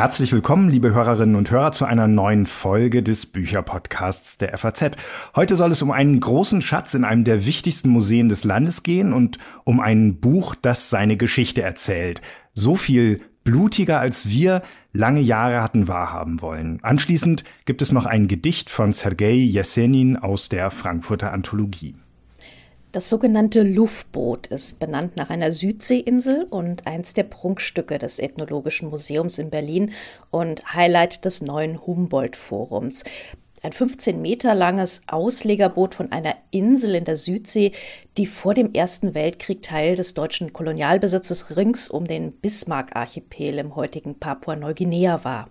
Herzlich willkommen, liebe Hörerinnen und Hörer, zu einer neuen Folge des Bücherpodcasts der FAZ. Heute soll es um einen großen Schatz in einem der wichtigsten Museen des Landes gehen und um ein Buch, das seine Geschichte erzählt. So viel blutiger, als wir lange Jahre hatten wahrhaben wollen. Anschließend gibt es noch ein Gedicht von Sergei Jesenin aus der Frankfurter Anthologie. Das sogenannte Luftboot ist benannt nach einer Südseeinsel und eins der Prunkstücke des Ethnologischen Museums in Berlin und Highlight des neuen Humboldt-Forums. Ein 15 Meter langes Auslegerboot von einer Insel in der Südsee, die vor dem Ersten Weltkrieg Teil des deutschen Kolonialbesitzes rings um den Bismarck-Archipel im heutigen Papua-Neuguinea war.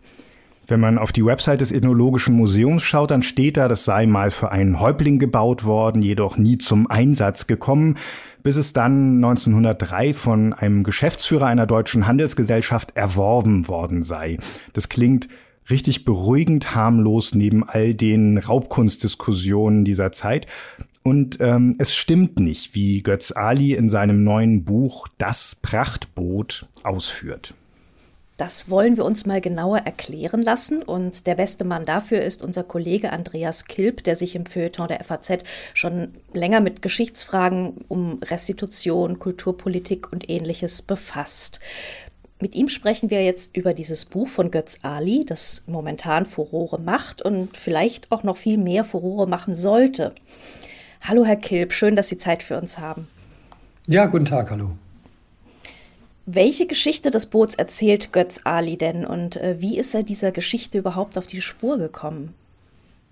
Wenn man auf die Website des Ethnologischen Museums schaut, dann steht da, das sei mal für einen Häuptling gebaut worden, jedoch nie zum Einsatz gekommen, bis es dann 1903 von einem Geschäftsführer einer deutschen Handelsgesellschaft erworben worden sei. Das klingt richtig beruhigend harmlos neben all den Raubkunstdiskussionen dieser Zeit. Und ähm, es stimmt nicht, wie Götz Ali in seinem neuen Buch Das Prachtboot ausführt. Das wollen wir uns mal genauer erklären lassen. Und der beste Mann dafür ist unser Kollege Andreas Kilp, der sich im Feuilleton der FAZ schon länger mit Geschichtsfragen um Restitution, Kulturpolitik und ähnliches befasst. Mit ihm sprechen wir jetzt über dieses Buch von Götz Ali, das momentan Furore macht und vielleicht auch noch viel mehr Furore machen sollte. Hallo, Herr Kilp, schön, dass Sie Zeit für uns haben. Ja, guten Tag, hallo. Welche Geschichte des Boots erzählt Götz Ali denn und äh, wie ist er dieser Geschichte überhaupt auf die Spur gekommen?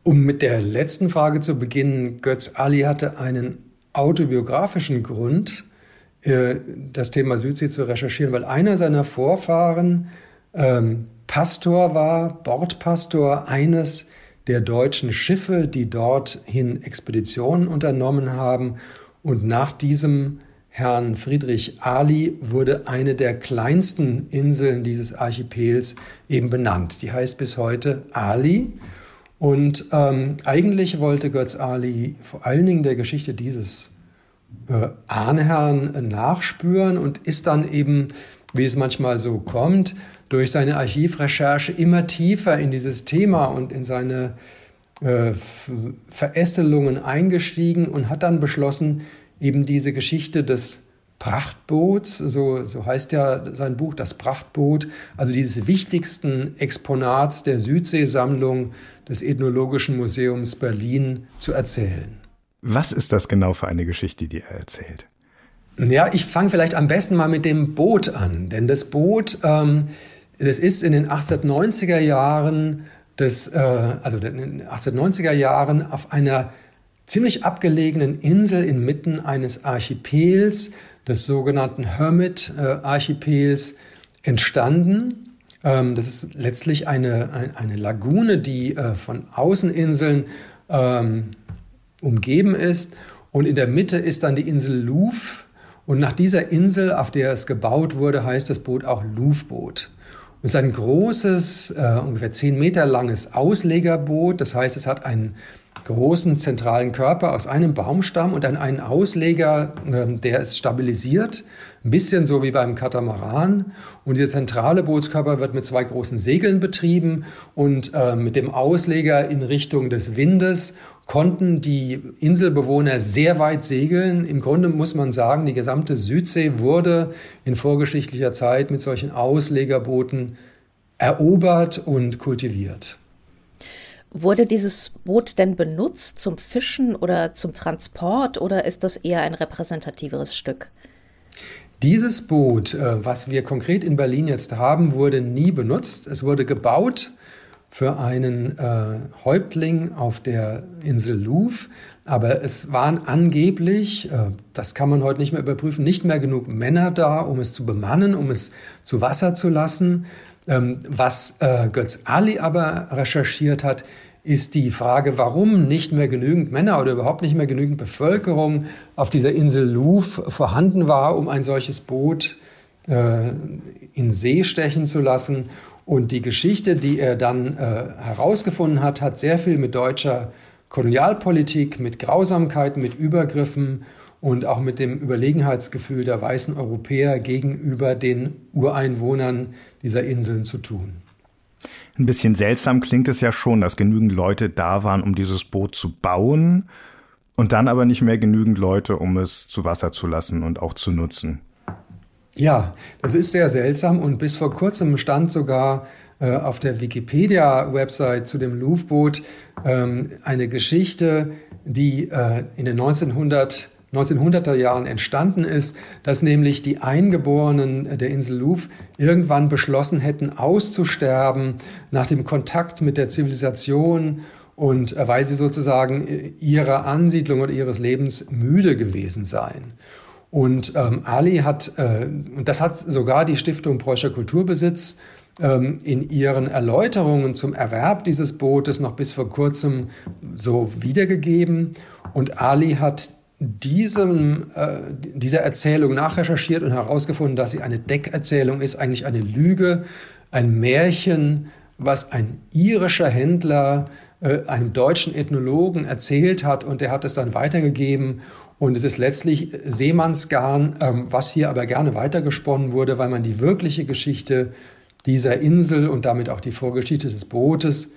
Um mit der letzten Frage zu beginnen, Götz Ali hatte einen autobiografischen Grund, äh, das Thema Südsee zu recherchieren, weil einer seiner Vorfahren ähm, Pastor war, Bordpastor eines der deutschen Schiffe, die dorthin Expeditionen unternommen haben. Und nach diesem Herrn Friedrich Ali wurde eine der kleinsten Inseln dieses Archipels eben benannt. Die heißt bis heute Ali. Und ähm, eigentlich wollte Götz Ali vor allen Dingen der Geschichte dieses äh, Ahnherrn nachspüren und ist dann eben, wie es manchmal so kommt, durch seine Archivrecherche immer tiefer in dieses Thema und in seine äh, Verästelungen eingestiegen und hat dann beschlossen, eben diese Geschichte des Prachtboots, so, so heißt ja sein Buch, das Prachtboot, also dieses wichtigsten Exponats der Südseesammlung des Ethnologischen Museums Berlin zu erzählen. Was ist das genau für eine Geschichte, die er erzählt? Ja, ich fange vielleicht am besten mal mit dem Boot an, denn das Boot, ähm, das ist in den 1890er Jahren, des, äh, also in den 1890er Jahren auf einer ziemlich abgelegenen Insel inmitten eines Archipels, des sogenannten Hermit-Archipels, entstanden. Ähm, das ist letztlich eine, eine Lagune, die äh, von Außeninseln ähm, umgeben ist. Und in der Mitte ist dann die Insel Louvre. Und nach dieser Insel, auf der es gebaut wurde, heißt das Boot auch Louvboot. Es ist ein großes, äh, ungefähr zehn Meter langes Auslegerboot. Das heißt, es hat einen großen zentralen Körper aus einem Baumstamm und dann einen Ausleger, ähm, der es stabilisiert, ein bisschen so wie beim Katamaran. Und dieser zentrale Bootskörper wird mit zwei großen Segeln betrieben und äh, mit dem Ausleger in Richtung des Windes konnten die Inselbewohner sehr weit segeln. Im Grunde muss man sagen, die gesamte Südsee wurde in vorgeschichtlicher Zeit mit solchen Auslegerbooten erobert und kultiviert. Wurde dieses Boot denn benutzt zum Fischen oder zum Transport oder ist das eher ein repräsentativeres Stück? Dieses Boot, äh, was wir konkret in Berlin jetzt haben, wurde nie benutzt. Es wurde gebaut für einen äh, Häuptling auf der Insel Louvre, aber es waren angeblich, äh, das kann man heute nicht mehr überprüfen, nicht mehr genug Männer da, um es zu bemannen, um es zu Wasser zu lassen. Ähm, was äh, Götz Ali aber recherchiert hat, ist die Frage, warum nicht mehr genügend Männer oder überhaupt nicht mehr genügend Bevölkerung auf dieser Insel Louvre vorhanden war, um ein solches Boot äh, in See stechen zu lassen. Und die Geschichte, die er dann äh, herausgefunden hat, hat sehr viel mit deutscher Kolonialpolitik, mit Grausamkeiten, mit Übergriffen und auch mit dem Überlegenheitsgefühl der weißen Europäer gegenüber den Ureinwohnern dieser Inseln zu tun. Ein bisschen seltsam klingt es ja schon, dass genügend Leute da waren, um dieses Boot zu bauen und dann aber nicht mehr genügend Leute, um es zu Wasser zu lassen und auch zu nutzen. Ja, das ist sehr seltsam und bis vor kurzem stand sogar äh, auf der Wikipedia-Website zu dem Louvre-Boot ähm, eine Geschichte, die äh, in den 1900 1900er Jahren entstanden ist, dass nämlich die Eingeborenen der Insel Louvre irgendwann beschlossen hätten, auszusterben nach dem Kontakt mit der Zivilisation und äh, weil sie sozusagen äh, ihrer Ansiedlung oder ihres Lebens müde gewesen seien. Und ähm, Ali hat, äh, und das hat sogar die Stiftung Preußischer Kulturbesitz ähm, in ihren Erläuterungen zum Erwerb dieses Bootes noch bis vor kurzem so wiedergegeben. Und Ali hat diesem, äh, dieser Erzählung nachrecherchiert und herausgefunden, dass sie eine Deckerzählung ist, eigentlich eine Lüge, ein Märchen, was ein irischer Händler äh, einem deutschen Ethnologen erzählt hat und der hat es dann weitergegeben. Und es ist letztlich Seemannsgarn, ähm, was hier aber gerne weitergesponnen wurde, weil man die wirkliche Geschichte dieser Insel und damit auch die Vorgeschichte des Bootes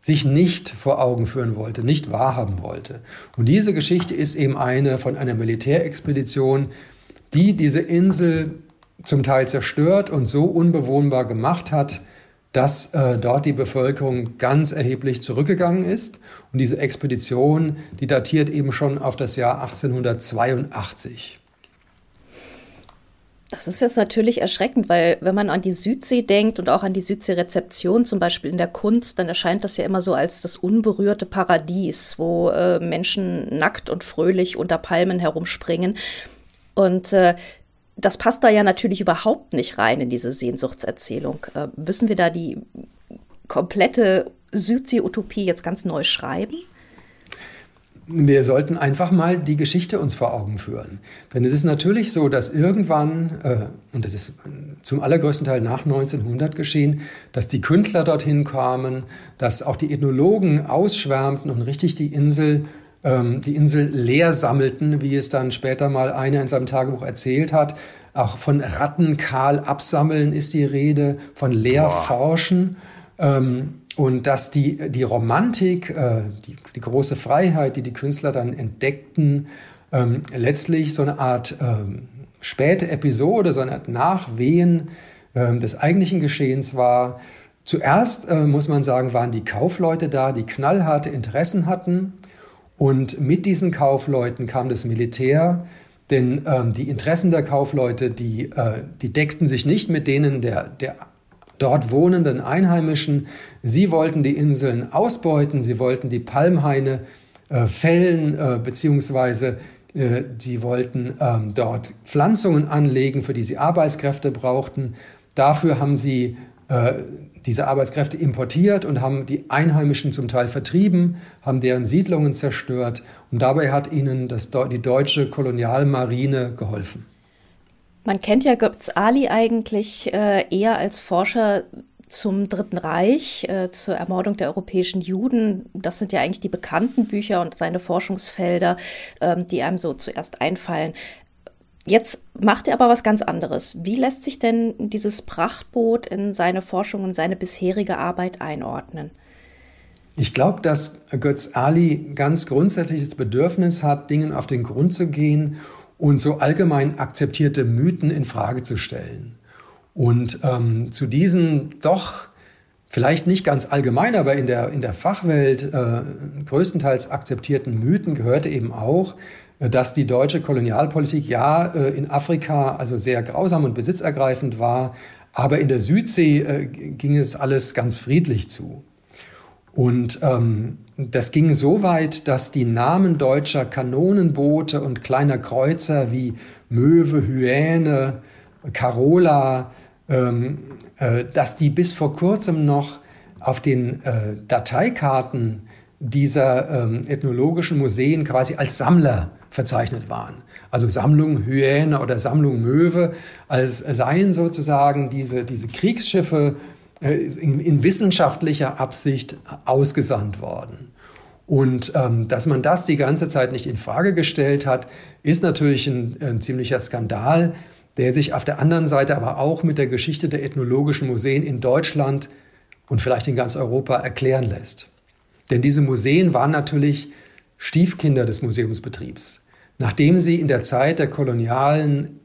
sich nicht vor Augen führen wollte, nicht wahrhaben wollte. Und diese Geschichte ist eben eine von einer Militärexpedition, die diese Insel zum Teil zerstört und so unbewohnbar gemacht hat, dass äh, dort die Bevölkerung ganz erheblich zurückgegangen ist. Und diese Expedition, die datiert eben schon auf das Jahr 1882. Das ist jetzt natürlich erschreckend, weil wenn man an die Südsee denkt und auch an die Südsee-Rezeption zum Beispiel in der Kunst, dann erscheint das ja immer so als das unberührte Paradies, wo äh, Menschen nackt und fröhlich unter Palmen herumspringen. Und äh, das passt da ja natürlich überhaupt nicht rein in diese Sehnsuchtserzählung. Äh, müssen wir da die komplette Südsee-Utopie jetzt ganz neu schreiben? Wir sollten einfach mal die Geschichte uns vor Augen führen. Denn es ist natürlich so, dass irgendwann, äh, und das ist zum allergrößten Teil nach 1900 geschehen, dass die Künstler dorthin kamen, dass auch die Ethnologen ausschwärmten und richtig die Insel, ähm, die Insel leer sammelten, wie es dann später mal einer in seinem Tagebuch erzählt hat. Auch von Ratten kahl absammeln ist die Rede, von leer forschen. Ähm, und dass die, die Romantik, äh, die, die große Freiheit, die die Künstler dann entdeckten, ähm, letztlich so eine Art ähm, späte Episode, so eine Art Nachwehen ähm, des eigentlichen Geschehens war. Zuerst, äh, muss man sagen, waren die Kaufleute da, die knallharte Interessen hatten. Und mit diesen Kaufleuten kam das Militär, denn ähm, die Interessen der Kaufleute, die, äh, die deckten sich nicht mit denen der, der dort wohnenden Einheimischen. Sie wollten die Inseln ausbeuten, sie wollten die Palmhaine äh, fällen, äh, beziehungsweise äh, sie wollten ähm, dort Pflanzungen anlegen, für die sie Arbeitskräfte brauchten. Dafür haben sie äh, diese Arbeitskräfte importiert und haben die Einheimischen zum Teil vertrieben, haben deren Siedlungen zerstört und dabei hat ihnen das, die deutsche Kolonialmarine geholfen. Man kennt ja Göbz Ali eigentlich äh, eher als Forscher zum Dritten Reich, äh, zur Ermordung der europäischen Juden. Das sind ja eigentlich die bekannten Bücher und seine Forschungsfelder, ähm, die einem so zuerst einfallen. Jetzt macht er aber was ganz anderes. Wie lässt sich denn dieses Prachtboot in seine Forschung und seine bisherige Arbeit einordnen? Ich glaube, dass Götz Ali ganz grundsätzliches Bedürfnis hat, Dingen auf den Grund zu gehen und so allgemein akzeptierte Mythen in Frage zu stellen. Und ähm, zu diesen doch vielleicht nicht ganz allgemein, aber in der, in der Fachwelt äh, größtenteils akzeptierten Mythen gehörte eben auch, äh, dass die deutsche Kolonialpolitik ja äh, in Afrika also sehr grausam und besitzergreifend war, aber in der Südsee äh, ging es alles ganz friedlich zu. Und ähm, das ging so weit, dass die Namen deutscher Kanonenboote und kleiner Kreuzer wie Möwe, Hyäne, Carola, ähm, äh, dass die bis vor kurzem noch auf den äh, Dateikarten dieser ähm, ethnologischen Museen quasi als Sammler verzeichnet waren. Also Sammlung Hyäne oder Sammlung Möwe, als seien sozusagen diese, diese Kriegsschiffe in, in wissenschaftlicher Absicht ausgesandt worden. Und ähm, dass man das die ganze Zeit nicht in Frage gestellt hat, ist natürlich ein, ein, ziemlicher Skandal, der sich auf der anderen Seite aber auch mit der Geschichte der ethnologischen Museen in Deutschland und vielleicht in ganz Europa erklären lässt. Denn diese Museen waren natürlich Stiefkinder des Museumsbetriebs. Nachdem sie in der Zeit der kolonialen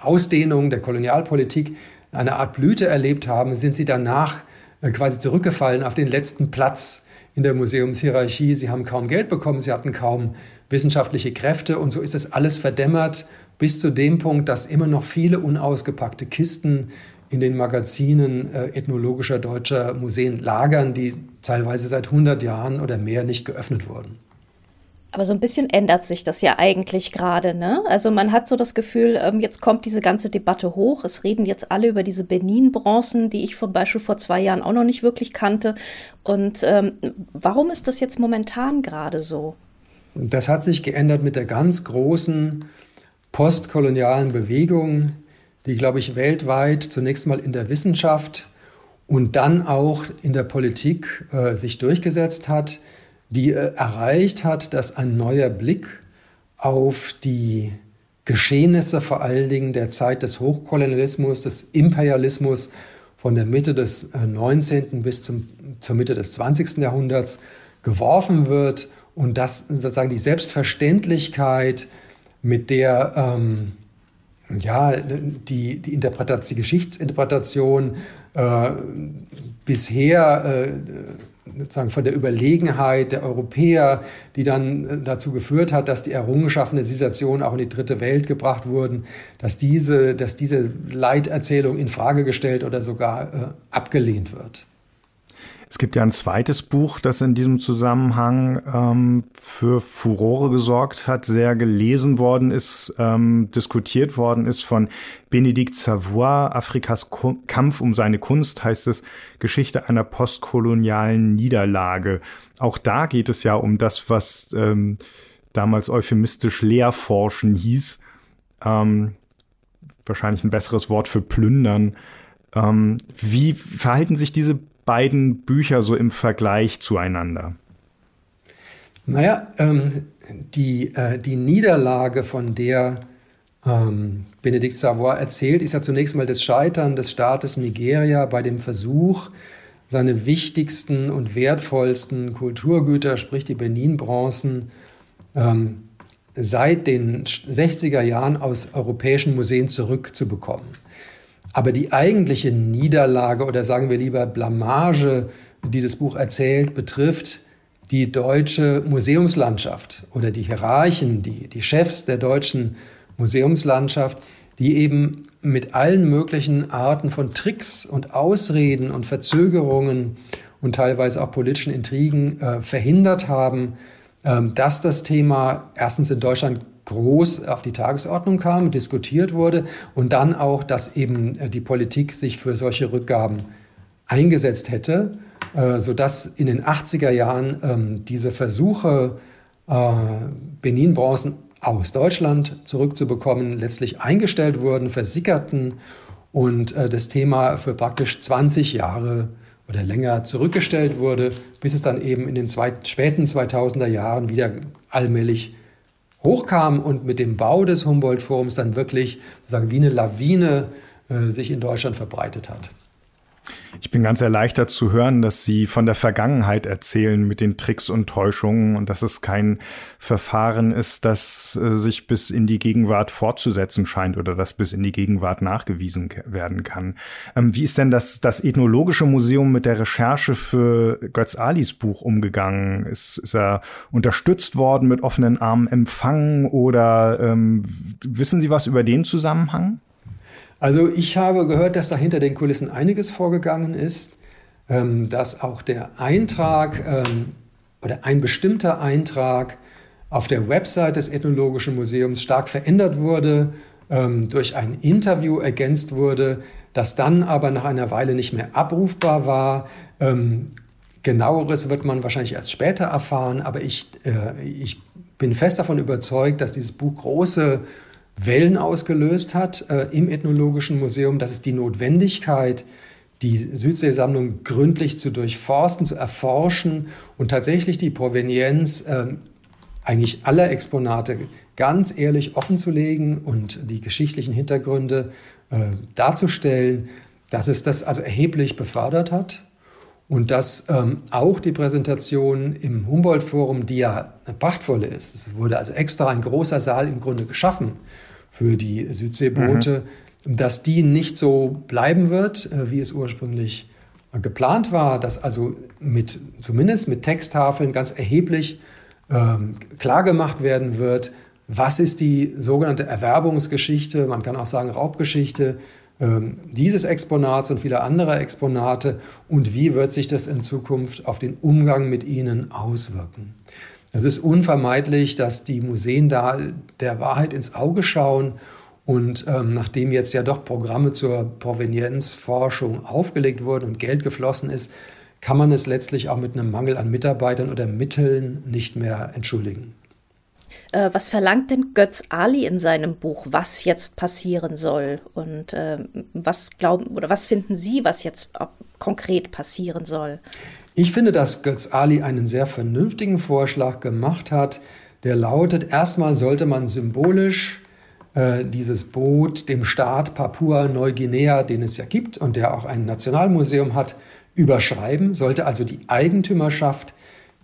Ausdehnung, der Kolonialpolitik eine Art Blüte erlebt haben, sind sie danach äh, quasi zurückgefallen auf den letzten Platz in der Museumshierarchie. Sie haben kaum Geld bekommen, sie hatten kaum wissenschaftliche Kräfte und so ist es alles verdämmert bis zu dem Punkt, dass immer noch viele unausgepackte Kisten in den Magazinen äh, ethnologischer deutscher Museen lagern, die teilweise seit 100 Jahren oder mehr nicht geöffnet wurden. Aber so ein bisschen ändert sich das ja eigentlich gerade. Ne? Also man hat so das Gefühl, ähm, jetzt kommt diese ganze Debatte hoch. Es reden jetzt alle über diese Benin-Bronzen, die ich zum Beispiel vor zwei Jahren auch noch nicht wirklich kannte. Und ähm, warum ist das jetzt momentan gerade so? Das hat sich geändert mit der ganz großen postkolonialen Bewegung, die, glaube ich, weltweit zunächst mal in der Wissenschaft und dann auch in der Politik äh, sich durchgesetzt hat, die äh, erreicht hat, dass ein neuer Blick auf die Geschehnisse vor allen Dingen der Zeit des Hochkolonialismus, des Imperialismus von der Mitte des 19. Äh, bis zum, zur Mitte des 20. Jahrhunderts geworfen wird und dass sozusagen die Selbstverständlichkeit, mit der ähm, ja, die, die, Interpretation, die Geschichtsinterpretation äh, bisher äh, sozusagen von der Überlegenheit der Europäer, die dann äh, dazu geführt hat, dass die Errungenschaften der Situation auch in die dritte Welt gebracht wurden, dass diese, dass diese Leiterzählung in Frage gestellt oder sogar äh, abgelehnt wird. Es gibt ja ein zweites Buch, das in diesem Zusammenhang ähm, für Furore gesorgt hat, sehr gelesen worden ist, ähm, diskutiert worden ist von Benedikt Savoy, Afrikas Kampf um seine Kunst, heißt es, Geschichte einer postkolonialen Niederlage. Auch da geht es ja um das, was ähm, damals euphemistisch Leerforschen hieß. Ähm, wahrscheinlich ein besseres Wort für plündern. Ähm, wie verhalten sich diese beiden Bücher so im Vergleich zueinander? Naja, ähm, die, äh, die Niederlage, von der ähm, Benedikt Savoy erzählt, ist ja zunächst mal das Scheitern des Staates Nigeria bei dem Versuch, seine wichtigsten und wertvollsten Kulturgüter, sprich die Benin-Bronzen, ähm, seit den 60er Jahren aus europäischen Museen zurückzubekommen. Aber die eigentliche Niederlage oder sagen wir lieber Blamage, die das Buch erzählt, betrifft die deutsche Museumslandschaft oder die Hierarchen, die, die Chefs der deutschen Museumslandschaft, die eben mit allen möglichen Arten von Tricks und Ausreden und Verzögerungen und teilweise auch politischen Intrigen äh, verhindert haben, äh, dass das Thema erstens in Deutschland groß auf die Tagesordnung kam, diskutiert wurde und dann auch, dass eben äh, die Politik sich für solche Rückgaben eingesetzt hätte, äh, sodass in den 80er Jahren ähm, diese Versuche, äh, Benin-Bronzen aus Deutschland zurückzubekommen, letztlich eingestellt wurden, versickerten und das Thema für praktisch 20 Jahre oder länger zurückgestellt wurde, bis es dann eben in den zwei, späten 2000er Jahren wieder allmählich hochkam und mit dem Bau des Humboldt-Forums dann wirklich sozusagen wie eine Lawine äh, sich in Deutschland verbreitet hat. Ich bin ganz erleichtert zu hören, dass Sie von der Vergangenheit erzählen mit den Tricks und Täuschungen und dass es kein Verfahren ist, das äh, sich bis in die Gegenwart fortzusetzen scheint oder das bis in die Gegenwart nachgewiesen werden kann. Ähm, wie ist denn das, das Ethnologische Museum mit der Recherche für Götz Alis Buch umgegangen? Ist, ist er unterstützt worden, mit offenen Armen empfangen oder ähm, wissen Sie was über den Zusammenhang? Also ich habe gehört, dass da hinter den Kulissen einiges vorgegangen ist, ähm, dass auch der Eintrag ähm, oder ein bestimmter Eintrag auf der Website des Ethnologischen Museums stark verändert wurde, ähm, durch ein Interview ergänzt wurde, das dann aber nach einer Weile nicht mehr abrufbar war. Genaueres wird man wahrscheinlich erst später erfahren, aber ich, äh, ich bin fest davon überzeugt, dass dieses Buch große Wellen ausgelöst hat äh, im Ethnologischen Museum. Das ist die Notwendigkeit, die Südseesammlung gründlich zu durchforsten, zu erforschen und tatsächlich die Provenienz äh, eigentlich aller Exponate ganz ehrlich offenzulegen und die geschichtlichen Hintergründe äh, darzustellen, dass es das also erheblich befördert hat. und dass ähm, auch die Präsentation im Humboldt-Forum, die ja eine prachtvolle ist, es wurde also extra ein großer Saal im Grunde geschaffen für die Südseeboote, mhm. dass die nicht so bleiben wird, äh, wie es ursprünglich geplant war, dass also mit, zumindest mit Texttafeln ganz erheblich ähm, klargemacht werden wird, was ist die sogenannte Erwerbungsgeschichte, man kann auch sagen Raubgeschichte ähm, dieses Exponats und vieler anderer Exponate und wie wird sich das in Zukunft auf den Umgang mit ihnen auswirken. Es ist unvermeidlich, dass die Museen da der Wahrheit ins Auge schauen und ähm, nachdem jetzt ja doch Programme zur Provenienzforschung aufgelegt wurden und Geld geflossen ist, kann man es letztlich auch mit einem Mangel an Mitarbeitern oder Mitteln nicht mehr entschuldigen. Äh, was verlangt denn Götz Ali in seinem Buch, was jetzt passieren soll? Und äh, was glauben oder was finden Sie, was jetzt konkret passieren soll? Ich finde, dass Götz Ali einen sehr vernünftigen Vorschlag gemacht hat, der lautet, erstmal sollte man symbolisch äh, dieses Boot dem Staat Papua-Neuguinea, den es ja gibt und der auch ein Nationalmuseum hat, überschreiben, sollte also die Eigentümerschaft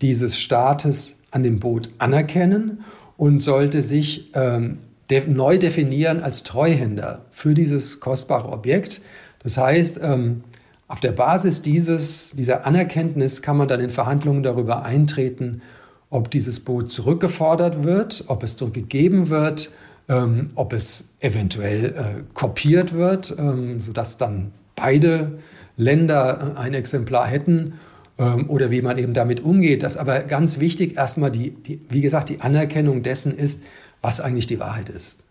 dieses Staates an dem Boot anerkennen und sollte sich ähm, de neu definieren als Treuhänder für dieses kostbare Objekt. Das heißt, ähm, auf der Basis dieses, dieser Anerkenntnis kann man dann in Verhandlungen darüber eintreten, ob dieses Boot zurückgefordert wird, ob es zurückgegeben wird, ähm, ob es eventuell äh, kopiert wird, ähm, sodass dann beide Länder äh, ein Exemplar hätten ähm, oder wie man eben damit umgeht. Dass aber ganz wichtig erstmal die, die, wie gesagt, die Anerkennung dessen ist, was eigentlich die Wahrheit ist.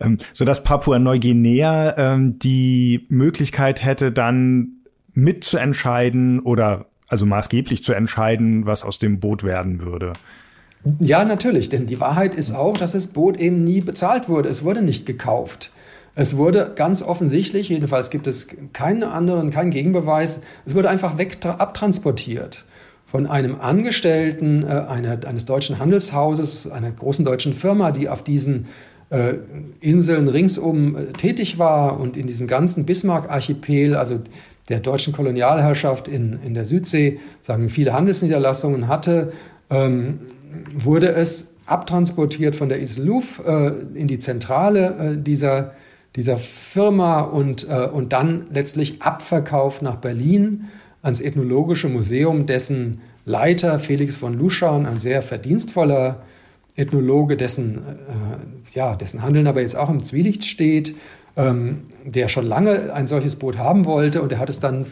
Ähm, so dass Papua-Neuguinea ähm, die Möglichkeit hätte, dann mitzuentscheiden oder also maßgeblich zu entscheiden, was aus dem Boot werden würde. Ja, natürlich, denn die Wahrheit ist auch, dass das Boot eben nie bezahlt wurde. Es wurde nicht gekauft. Es wurde ganz offensichtlich, jedenfalls gibt es keinen anderen, keinen Gegenbeweis, es wurde einfach weg abtransportiert von einem Angestellten äh, einer, eines deutschen Handelshauses, einer großen deutschen Firma, die auf diesen äh, Inseln ringsum äh, tätig war und in diesem ganzen Bismarck-Archipel, also der deutschen Kolonialherrschaft in, in der Südsee, sagen viele Handelsniederlassungen hatte, ähm, wurde es abtransportiert von der Isle Louf äh, in die Zentrale äh, dieser dieser Firma und, äh, und dann letztlich abverkauft nach Berlin ans Ethnologische Museum, dessen Leiter Felix von Luschan, ein sehr verdienstvoller Ethnologe, dessen, äh, ja, dessen Handeln aber jetzt auch im Zwielicht steht, ähm, der schon lange ein solches Boot haben wollte und er hat es dann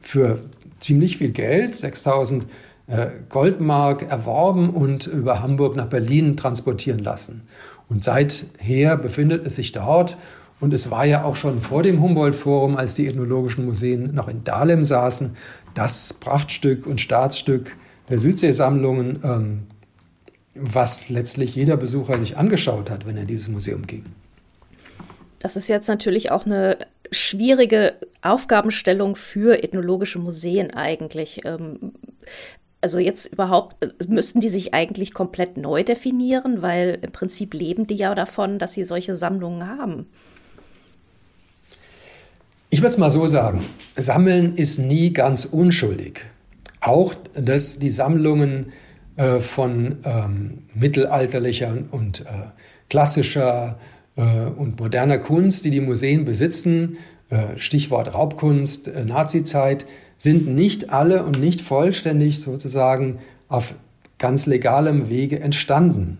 für ziemlich viel Geld, 6000 äh, Goldmark, erworben und über Hamburg nach Berlin transportieren lassen. Und seither befindet es sich dort und es war ja auch schon vor dem Humboldt-Forum, als die ethnologischen Museen noch in Dahlem saßen, das Prachtstück und Staatsstück der Südseesammlungen, ähm, was letztlich jeder Besucher sich angeschaut hat, wenn er in dieses Museum ging. Das ist jetzt natürlich auch eine schwierige Aufgabenstellung für ethnologische Museen eigentlich. Ähm, also jetzt überhaupt, müssten die sich eigentlich komplett neu definieren, weil im Prinzip leben die ja davon, dass sie solche Sammlungen haben. Ich würde es mal so sagen, Sammeln ist nie ganz unschuldig. Auch, dass die Sammlungen äh, von ähm, mittelalterlicher und äh, klassischer äh, und moderner Kunst, die die Museen besitzen, äh, Stichwort Raubkunst, äh, Nazizeit, sind nicht alle und nicht vollständig sozusagen auf ganz legalem Wege entstanden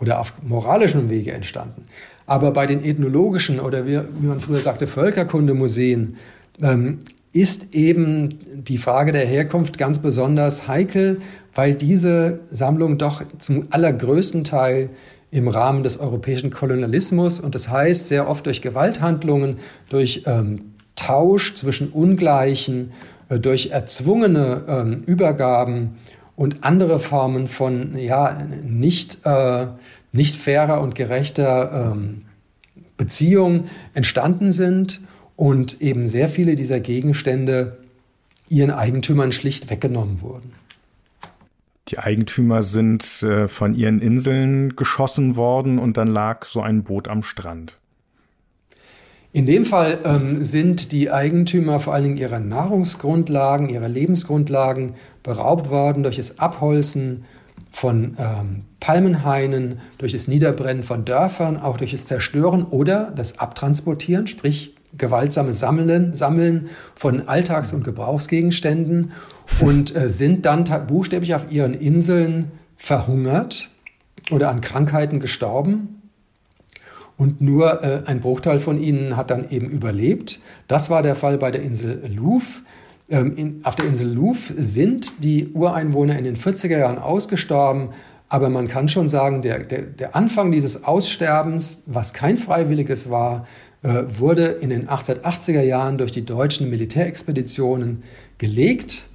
oder auf moralischem Wege entstanden. Aber bei den ethnologischen oder wie, wie man früher sagte, Völkerkundemuseen ähm, ist eben die Frage der Herkunft ganz besonders heikel, weil diese Sammlung doch zum allergrößten Teil im Rahmen des europäischen Kolonialismus und das heißt sehr oft durch Gewalthandlungen, durch ähm, Tausch zwischen Ungleichen, äh, durch erzwungene ähm, Übergaben und andere Formen von ja nicht äh, nicht fairer und gerechter ähm, Beziehung entstanden sind und eben sehr viele dieser Gegenstände ihren Eigentümern schlicht weggenommen wurden. Die Eigentümer sind äh, von ihren Inseln geschossen worden und dann lag so ein Boot am Strand. In dem Fall ähm, sind die Eigentümer vor allen Dingen ihrer Nahrungsgrundlagen, ihrer Lebensgrundlagen beraubt worden durch das Abholzen von ähm, Palmenhainen, durch das Niederbrennen von Dörfern, auch durch das Zerstören oder das Abtransportieren, sprich gewaltsame Sammeln, Sammeln von Alltags- und Gebrauchsgegenständen und äh, sind dann buchstäblich auf ihren Inseln verhungert oder an Krankheiten gestorben. Und nur äh, ein Bruchteil von ihnen hat dann eben überlebt. Das war der Fall bei der Insel Louvre. Ähm, in, auf der Insel Louvre sind die Ureinwohner in den 40er Jahren ausgestorben. Aber man kann schon sagen, der, der, der Anfang dieses Aussterbens, was kein freiwilliges war, wurde in den 1880er Jahren durch die deutschen Militärexpeditionen gelegt.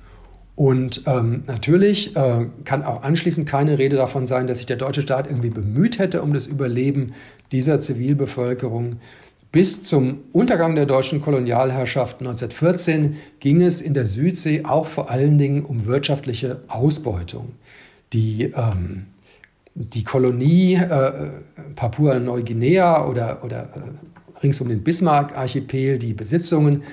Und ähm, natürlich äh, kann auch anschließend keine Rede davon sein, dass sich der deutsche Staat irgendwie bemüht hätte um das Überleben dieser Zivilbevölkerung. Bis zum Untergang der deutschen Kolonialherrschaft 1914 ging es in der Südsee auch vor allen Dingen um wirtschaftliche Ausbeutung. Die, ähm, die Kolonie äh, Papua-Neuguinea oder, oder äh, rings um den Bismarck-Archipel, die Besitzungen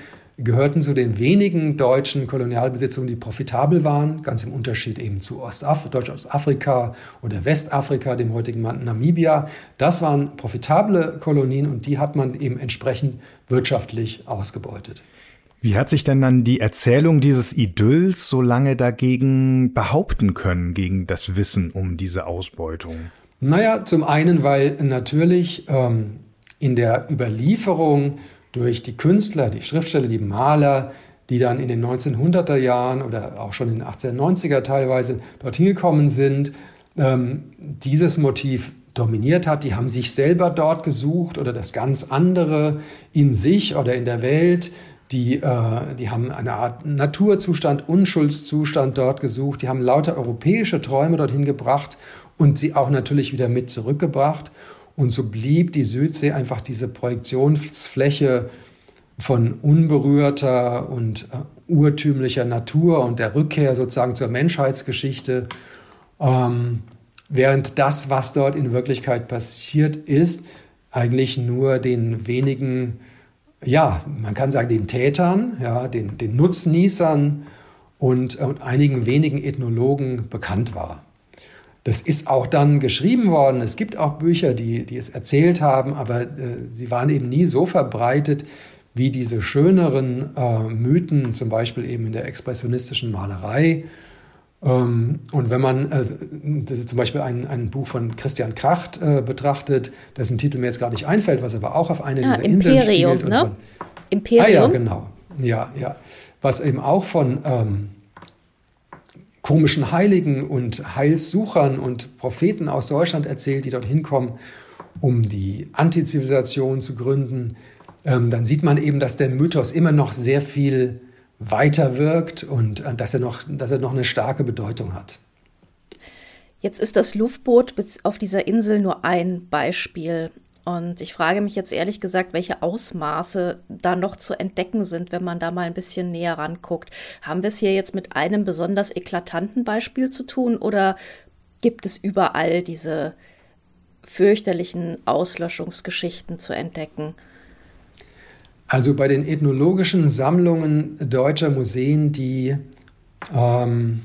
gehörten zu den wenigen deutschen Kolonialbesitzungen, die profitabel waren, ganz im Unterschied eben zu Ostaf Deutsch-Ostafrika oder Westafrika, dem heutigen Namibia. Das waren profitable Kolonien und die hat man eben entsprechend wirtschaftlich ausgebeutet. Wie hat sich denn dann die Erzählung dieses Idylls so lange dagegen behaupten können, gegen das Wissen um diese Ausbeutung? Naja, zum einen, weil natürlich ähm, in der Überlieferung durch die Künstler, die Schriftsteller, die Maler, die dann in den 1900er Jahren oder auch schon in den 1890er teilweise dorthin gekommen sind, ähm, dieses Motiv dominiert hat. Die haben sich selber dort gesucht oder das ganz andere in sich oder in der Welt. Die, äh, die haben eine Art Naturzustand, Unschuldszustand dort gesucht. Die haben lauter europäische Träume dorthin gebracht und sie auch natürlich wieder mit zurückgebracht. Und so blieb die Südsee einfach diese Projektionsfläche von unberührter und äh, urtümlicher Natur und der Rückkehr sozusagen zur Menschheitsgeschichte. Ähm, während das, was dort in Wirklichkeit passiert ist, eigentlich nur den wenigen, ja, man kann sagen, den Tätern, ja, den, den Nutznießern und, und einigen wenigen Ethnologen bekannt war. Das ist auch dann geschrieben worden. Es gibt auch Bücher, die, die es erzählt haben, aber äh, sie waren eben nie so verbreitet wie diese schöneren äh, Mythen, zum Beispiel eben in der expressionistischen Malerei. Ähm, und wenn man äh, das ist zum Beispiel ein, ein Buch von Christian Kracht äh, betrachtet, dessen Titel mir jetzt gar nicht einfällt, was aber auch auf einer ja, dieser Imperium, Inseln spielt. Ne? Von, Imperium, Ah ja, genau. Ja, ja. Was eben auch von ähm, komischen Heiligen und Heilssuchern und Propheten aus Deutschland erzählt, die dort hinkommen, um die Antizivilisation zu gründen, ähm, dann sieht man eben, dass der Mythos immer noch sehr viel weiter wirkt und äh, dass, er noch, dass er noch eine starke Bedeutung hat. Jetzt ist das Luftboot auf dieser Insel nur ein Beispiel. Und ich frage mich jetzt ehrlich gesagt, welche Ausmaße da noch zu entdecken sind, wenn man da mal ein bisschen näher ranguckt. Haben wir es hier jetzt mit einem besonders eklatanten Beispiel zu tun oder gibt es überall diese fürchterlichen Auslöschungsgeschichten zu entdecken? Also bei den ethnologischen Sammlungen deutscher Museen, die ähm,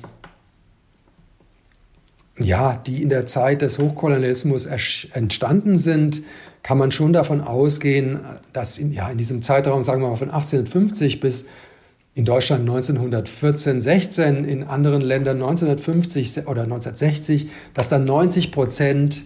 ja, die in der Zeit des Hochkolonialismus entstanden sind, kann man schon davon ausgehen, dass in, ja, in diesem Zeitraum, sagen wir mal von 1850 bis in Deutschland 1914, 16, in anderen Ländern 1950 oder 1960, dass dann 90 Prozent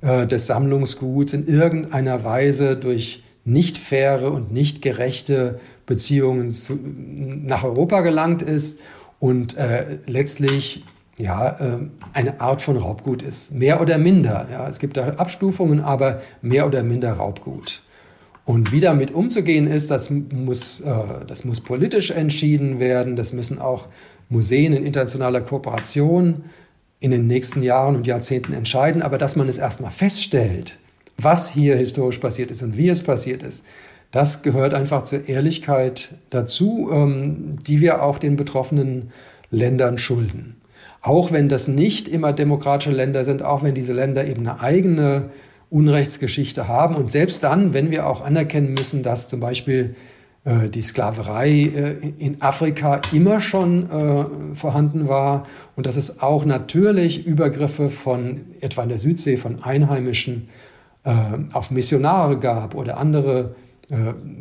äh, des Sammlungsguts in irgendeiner Weise durch nicht faire und nicht gerechte Beziehungen zu, nach Europa gelangt ist. Und äh, letztlich ja, äh, eine Art von Raubgut ist. Mehr oder minder. Ja. Es gibt da Abstufungen, aber mehr oder minder Raubgut. Und wie damit umzugehen ist, das muss, äh, das muss politisch entschieden werden. Das müssen auch Museen in internationaler Kooperation in den nächsten Jahren und Jahrzehnten entscheiden. Aber dass man es erstmal feststellt, was hier historisch passiert ist und wie es passiert ist, das gehört einfach zur Ehrlichkeit dazu, ähm, die wir auch den betroffenen Ländern schulden. Auch wenn das nicht immer demokratische Länder sind, auch wenn diese Länder eben eine eigene Unrechtsgeschichte haben. Und selbst dann, wenn wir auch anerkennen müssen, dass zum Beispiel äh, die Sklaverei äh, in Afrika immer schon äh, vorhanden war und dass es auch natürlich Übergriffe von etwa in der Südsee von Einheimischen auf Missionare gab oder andere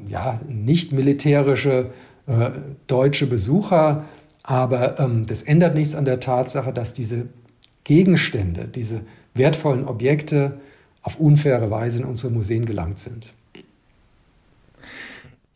ja, nicht militärische deutsche Besucher. Aber ähm, das ändert nichts an der Tatsache, dass diese Gegenstände, diese wertvollen Objekte auf unfaire Weise in unsere Museen gelangt sind.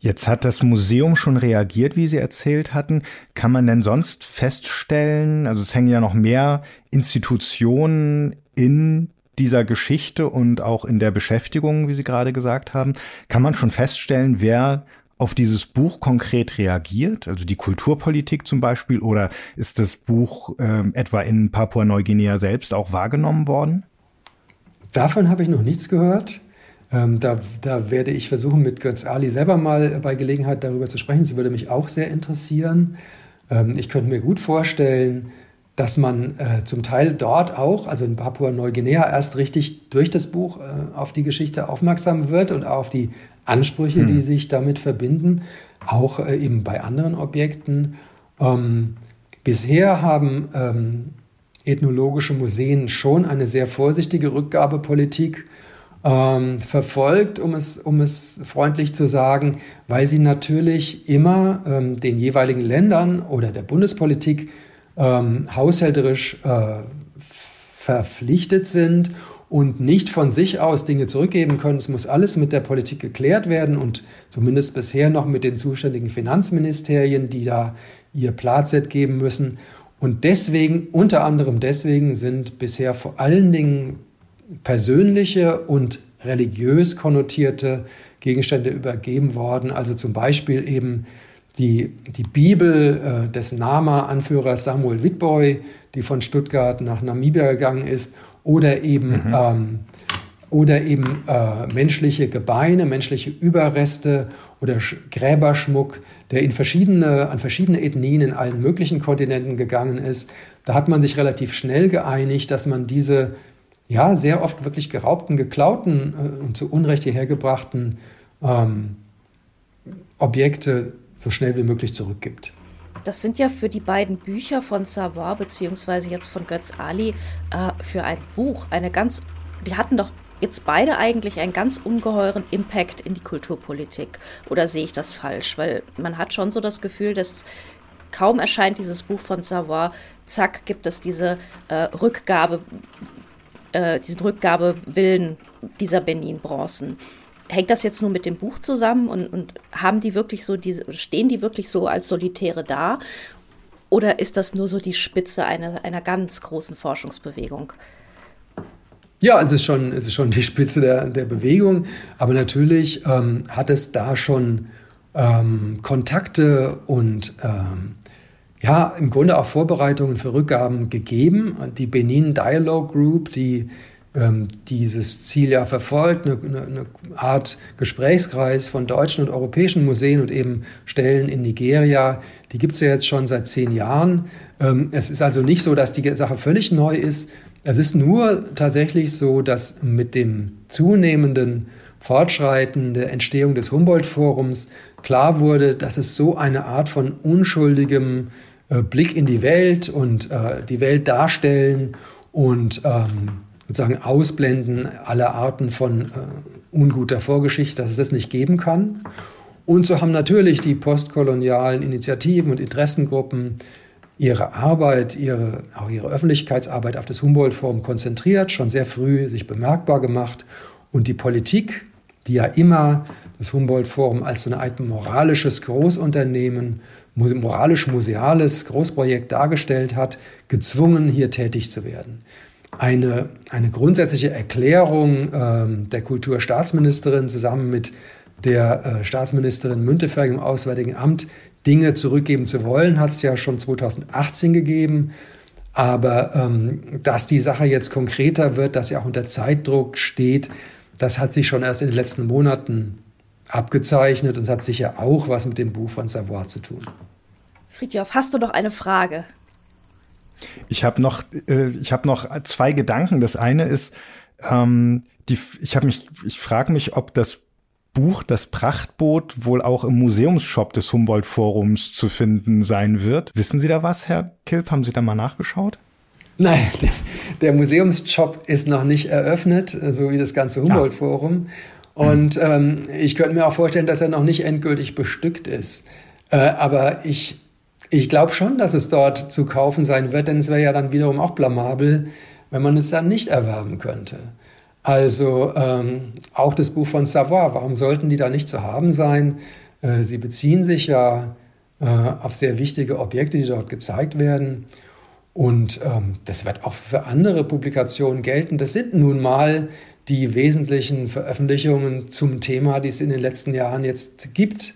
Jetzt hat das Museum schon reagiert, wie Sie erzählt hatten. Kann man denn sonst feststellen, also es hängen ja noch mehr Institutionen in dieser Geschichte und auch in der Beschäftigung, wie Sie gerade gesagt haben, kann man schon feststellen, wer auf dieses Buch konkret reagiert, also die Kulturpolitik zum Beispiel, oder ist das Buch äh, etwa in Papua-Neuguinea selbst auch wahrgenommen worden? Davon habe ich noch nichts gehört. Ähm, da, da, werde ich versuchen, mit Götz Ali selber mal bei Gelegenheit darüber zu sprechen. Sie würde mich auch sehr interessieren. Ähm, ich könnte mir gut vorstellen, dass man äh, zum Teil dort auch, also in Papua-Neuguinea, erst richtig durch das Buch äh, auf die Geschichte aufmerksam wird und auf die Ansprüche, hm. die sich damit verbinden, auch äh, eben bei anderen Objekten. Ähm, bisher haben ähm, ethnologische Museen schon eine sehr vorsichtige Rückgabepolitik ähm, verfolgt, um es, um es freundlich zu sagen, weil sie natürlich immer ähm, den jeweiligen Ländern oder der Bundespolitik ähm, haushälterisch äh, verpflichtet sind und nicht von sich aus Dinge zurückgeben können. Es muss alles mit der Politik geklärt werden und zumindest bisher noch mit den zuständigen Finanzministerien, die da ihr Platzett geben müssen. Und deswegen, unter anderem deswegen, sind bisher vor allen Dingen persönliche und religiös konnotierte Gegenstände übergeben worden. Also zum Beispiel eben die, die Bibel äh, des Nama-Anführers Samuel Witboy, die von Stuttgart nach Namibia gegangen ist, oder eben, mhm. ähm, oder eben äh, menschliche Gebeine, menschliche Überreste oder Gräberschmuck, der in verschiedene, an verschiedene Ethnien in allen möglichen Kontinenten gegangen ist. Da hat man sich relativ schnell geeinigt, dass man diese ja, sehr oft wirklich geraubten, geklauten äh, und zu Unrecht hierher gebrachten ähm, Objekte so schnell wie möglich zurückgibt. Das sind ja für die beiden Bücher von Savoir beziehungsweise jetzt von Götz Ali äh, für ein Buch eine ganz, die hatten doch jetzt beide eigentlich einen ganz ungeheuren Impact in die Kulturpolitik. Oder sehe ich das falsch? Weil man hat schon so das Gefühl, dass kaum erscheint dieses Buch von Savoir, zack, gibt es diese äh, Rückgabe äh, diesen Rückgabewillen dieser Benin-Bronzen. Hängt das jetzt nur mit dem Buch zusammen und, und haben die wirklich so diese, stehen die wirklich so als Solitäre da? Oder ist das nur so die Spitze einer, einer ganz großen Forschungsbewegung? Ja, es ist schon, es ist schon die Spitze der, der Bewegung, aber natürlich ähm, hat es da schon ähm, Kontakte und ähm, ja, im Grunde auch Vorbereitungen für Rückgaben gegeben. Die Benin Dialogue Group, die dieses Ziel ja verfolgt, eine, eine, Art Gesprächskreis von deutschen und europäischen Museen und eben Stellen in Nigeria, die gibt es ja jetzt schon seit zehn Jahren. Ähm, es ist also nicht so, dass die Sache völlig neu ist. Es ist nur tatsächlich so, dass mit dem zunehmenden Fortschreiten der Entstehung des Humboldt-Forums klar wurde, dass es so eine Art von unschuldigem äh, Blick in die Welt und äh, die Welt darstellen und ähm, sozusagen ausblenden aller Arten von äh, unguter Vorgeschichte, dass es das nicht geben kann. Und so haben natürlich die postkolonialen Initiativen und Interessengruppen ihre Arbeit, ihre, auch ihre Öffentlichkeitsarbeit auf das Humboldt-Forum konzentriert, schon sehr früh sich bemerkbar gemacht. Und die Politik, die ja immer das Humboldt-Forum als so eine Art moralisches Großunternehmen moralisch-museales Großprojekt dargestellt hat, gezwungen, hier tätig zu werden. Eine, eine grundsätzliche Erklärung äh, der Kulturstaatsministerin zusammen mit der äh, Staatsministerin Müntefering im Auswärtigen Amt, Dinge zurückgeben zu wollen, hat es ja schon 2018 gegeben. Aber ähm, dass die Sache jetzt konkreter wird, dass sie auch unter Zeitdruck steht, das hat sich schon erst in den letzten Monaten abgezeichnet und hat sicher auch was mit dem Buch von Savoir zu tun. Fritjof, hast du noch eine Frage? Ich habe noch, äh, ich habe noch zwei Gedanken. Das eine ist, ähm, die, ich habe mich, ich frage mich, ob das Buch Das Prachtboot wohl auch im Museumsshop des Humboldt-Forums zu finden sein wird. Wissen Sie da was, Herr Kilp? Haben Sie da mal nachgeschaut? Nein, der, der Museumsshop ist noch nicht eröffnet, so wie das ganze Humboldt-Forum. Und ähm, ich könnte mir auch vorstellen, dass er noch nicht endgültig bestückt ist. Äh, aber ich, ich glaube schon, dass es dort zu kaufen sein wird, denn es wäre ja dann wiederum auch blamabel, wenn man es dann nicht erwerben könnte. Also ähm, auch das Buch von Savoy, warum sollten die da nicht zu haben sein? Äh, sie beziehen sich ja äh, auf sehr wichtige Objekte, die dort gezeigt werden. Und ähm, das wird auch für andere Publikationen gelten. Das sind nun mal die wesentlichen Veröffentlichungen zum Thema, die es in den letzten Jahren jetzt gibt.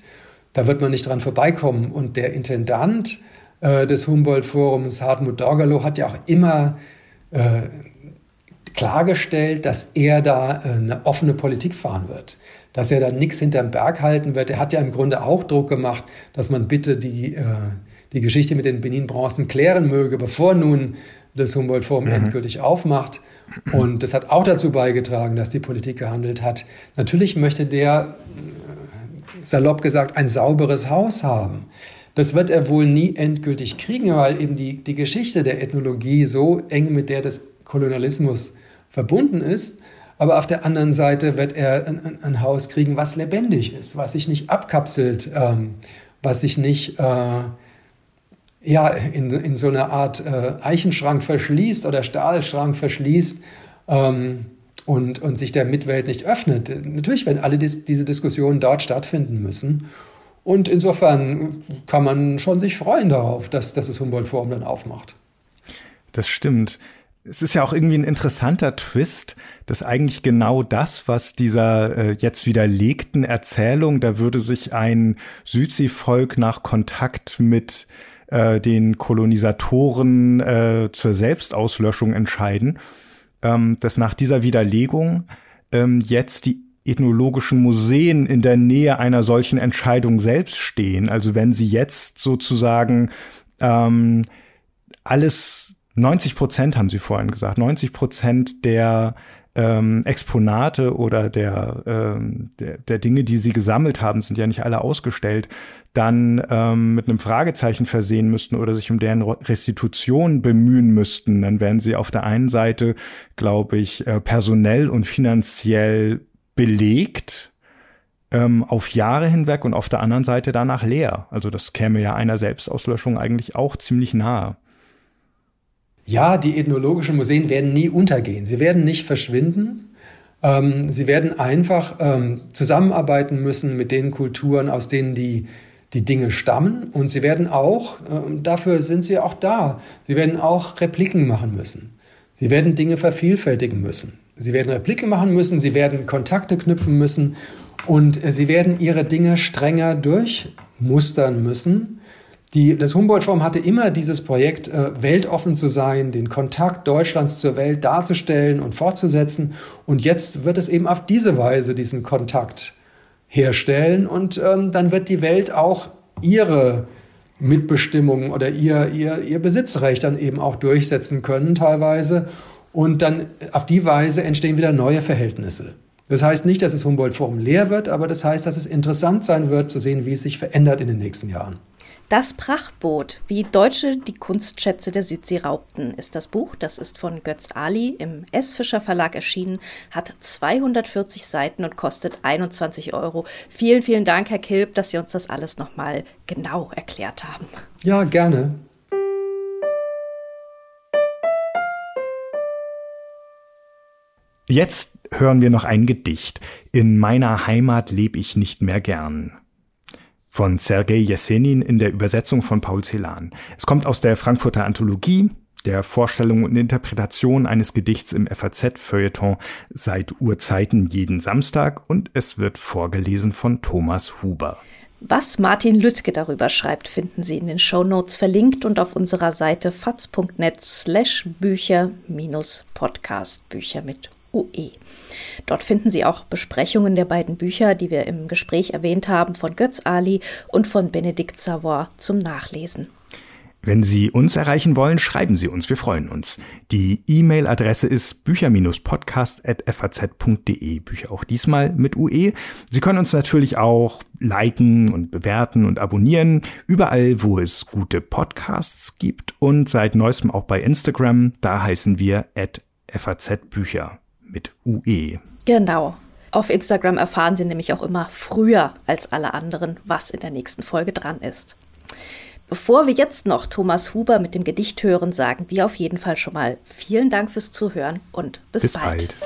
Da wird man nicht dran vorbeikommen. Und der Intendant äh, des Humboldt-Forums, Hartmut Dorgalow, hat ja auch immer äh, klargestellt, dass er da äh, eine offene Politik fahren wird, dass er da nichts hinterm Berg halten wird. Er hat ja im Grunde auch Druck gemacht, dass man bitte die, äh, die Geschichte mit den Benin-Bronzen klären möge, bevor nun das Humboldt-Forum mhm. endgültig aufmacht. Und das hat auch dazu beigetragen, dass die Politik gehandelt hat. Natürlich möchte der, salopp gesagt, ein sauberes Haus haben. Das wird er wohl nie endgültig kriegen, weil eben die, die Geschichte der Ethnologie so eng mit der des Kolonialismus verbunden ist. Aber auf der anderen Seite wird er ein, ein Haus kriegen, was lebendig ist, was sich nicht abkapselt, ähm, was sich nicht äh, ja, in, in so einer Art äh, Eichenschrank verschließt oder Stahlschrank verschließt ähm, und, und sich der Mitwelt nicht öffnet. Natürlich werden alle dis diese Diskussionen dort stattfinden müssen. Und insofern kann man schon sich freuen darauf, dass, dass das Humboldt-Forum dann aufmacht. Das stimmt es ist ja auch irgendwie ein interessanter Twist, dass eigentlich genau das, was dieser äh, jetzt widerlegten Erzählung, da würde sich ein Südseevolk nach Kontakt mit äh, den Kolonisatoren äh, zur Selbstauslöschung entscheiden, ähm, dass nach dieser Widerlegung ähm, jetzt die ethnologischen Museen in der Nähe einer solchen Entscheidung selbst stehen. Also wenn sie jetzt sozusagen ähm, alles 90 Prozent haben Sie vorhin gesagt, 90 Prozent der ähm, Exponate oder der, ähm, der, der Dinge, die Sie gesammelt haben, sind ja nicht alle ausgestellt, dann ähm, mit einem Fragezeichen versehen müssten oder sich um deren Restitution bemühen müssten, dann wären Sie auf der einen Seite, glaube ich, äh, personell und finanziell belegt, ähm, auf Jahre hinweg und auf der anderen Seite danach leer. Also das käme ja einer Selbstauslöschung eigentlich auch ziemlich nahe. Ja, die ethnologischen Museen werden nie untergehen. Sie werden nicht verschwinden. Ähm, sie werden einfach ähm, zusammenarbeiten müssen mit den Kulturen, aus denen die, die Dinge stammen. Und sie werden auch, äh, dafür sind sie auch da, sie werden auch Repliken machen müssen. Sie werden Dinge vervielfältigen müssen. Sie werden Repliken machen müssen, sie werden Kontakte knüpfen müssen und äh, sie werden ihre Dinge strenger durchmustern müssen die, das Humboldt-Forum hatte immer dieses Projekt, äh, weltoffen zu sein, den Kontakt Deutschlands zur Welt darzustellen und fortzusetzen. Und jetzt wird es eben auf diese Weise diesen Kontakt herstellen. Und ähm, dann wird die Welt auch ihre Mitbestimmung oder ihr, ihr, ihr Besitzrecht dann eben auch durchsetzen können teilweise. Und dann auf die Weise entstehen wieder neue Verhältnisse. Das heißt nicht, dass das Humboldt-Forum leer wird, aber das heißt, dass es interessant sein wird zu sehen, wie es sich verändert in den nächsten Jahren. Das Prachtboot, wie Deutsche die Kunstschätze der Südsee raubten, ist das Buch. Das ist von Götz Ali im S. Fischer Verlag erschienen, hat 240 Seiten und kostet 21 Euro. Vielen, vielen Dank, Herr Kilp, dass Sie uns das alles nochmal genau erklärt haben. Ja, gerne. Jetzt hören wir noch ein Gedicht. In meiner Heimat leb ich nicht mehr gern von Sergei Jesenin in der Übersetzung von Paul Celan. Es kommt aus der Frankfurter Anthologie, der Vorstellung und Interpretation eines Gedichts im FAZ-Feuilleton seit Urzeiten jeden Samstag und es wird vorgelesen von Thomas Huber. Was Martin Lüttke darüber schreibt, finden Sie in den Shownotes verlinkt und auf unserer Seite faz.net slash Bücher minus Podcast Bücher mit UE. Dort finden Sie auch Besprechungen der beiden Bücher, die wir im Gespräch erwähnt haben, von Götz Ali und von Benedikt Savoy zum Nachlesen. Wenn Sie uns erreichen wollen, schreiben Sie uns, wir freuen uns. Die E-Mail-Adresse ist bücher-podcast.faz.de, Bücher auch diesmal mit UE. Sie können uns natürlich auch liken und bewerten und abonnieren, überall, wo es gute Podcasts gibt und seit neuestem auch bei Instagram, da heißen wir at FAZ-Bücher mit UE. Genau. Auf Instagram erfahren Sie nämlich auch immer früher als alle anderen, was in der nächsten Folge dran ist. Bevor wir jetzt noch Thomas Huber mit dem Gedicht hören, sagen wir auf jeden Fall schon mal vielen Dank fürs Zuhören und bis, bis bald. bald.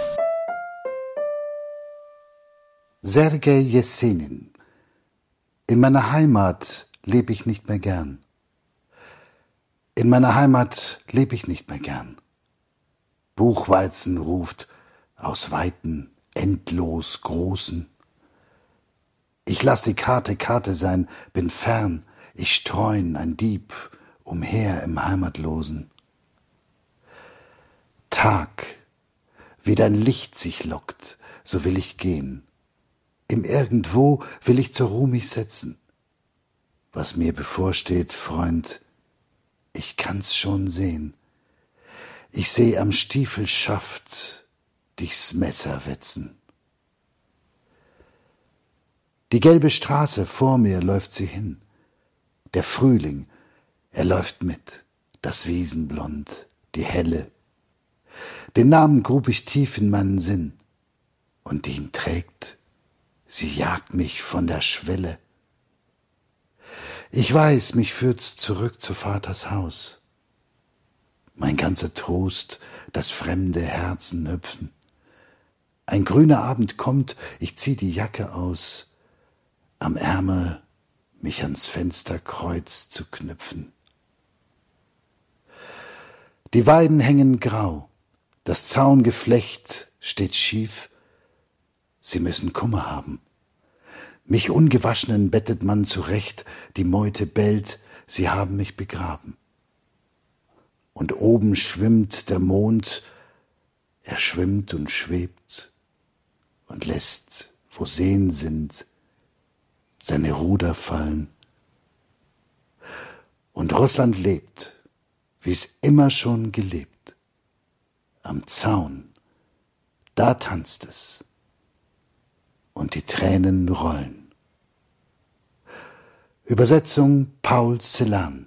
Sergei Jesenin. In meiner Heimat lebe ich nicht mehr gern. In meiner Heimat lebe ich nicht mehr gern. Buchweizen ruft aus weiten, endlos großen. Ich lass die Karte Karte sein, bin fern, ich streun, ein Dieb, umher im Heimatlosen. Tag, wie dein Licht sich lockt, so will ich gehen. Im Irgendwo will ich zur Ruhe mich setzen. Was mir bevorsteht, Freund, ich kann's schon sehen. Ich seh am Stiefelschaft dich's Messer wetzen. Die gelbe Straße vor mir läuft sie hin der Frühling, er läuft mit, das Wiesenblond, die Helle. Den Namen grub ich tief in meinen Sinn, und ihn trägt, sie jagt mich von der Schwelle. Ich weiß, mich führt's zurück zu Vaters Haus. Mein ganzer Trost, das fremde Herzen hüpfen. Ein grüner Abend kommt, ich zieh die Jacke aus, am Ärmel mich ans Fensterkreuz zu knüpfen. Die Weiden hängen grau, das Zaungeflecht steht schief, sie müssen Kummer haben. Mich ungewaschenen bettet man zurecht, die Meute bellt, sie haben mich begraben. Und oben schwimmt der Mond, er schwimmt und schwebt und lässt, wo Seen sind, seine Ruder fallen. Und Russland lebt, wie es immer schon gelebt. Am Zaun, da tanzt es. Und die Tränen rollen. Übersetzung Paul Celan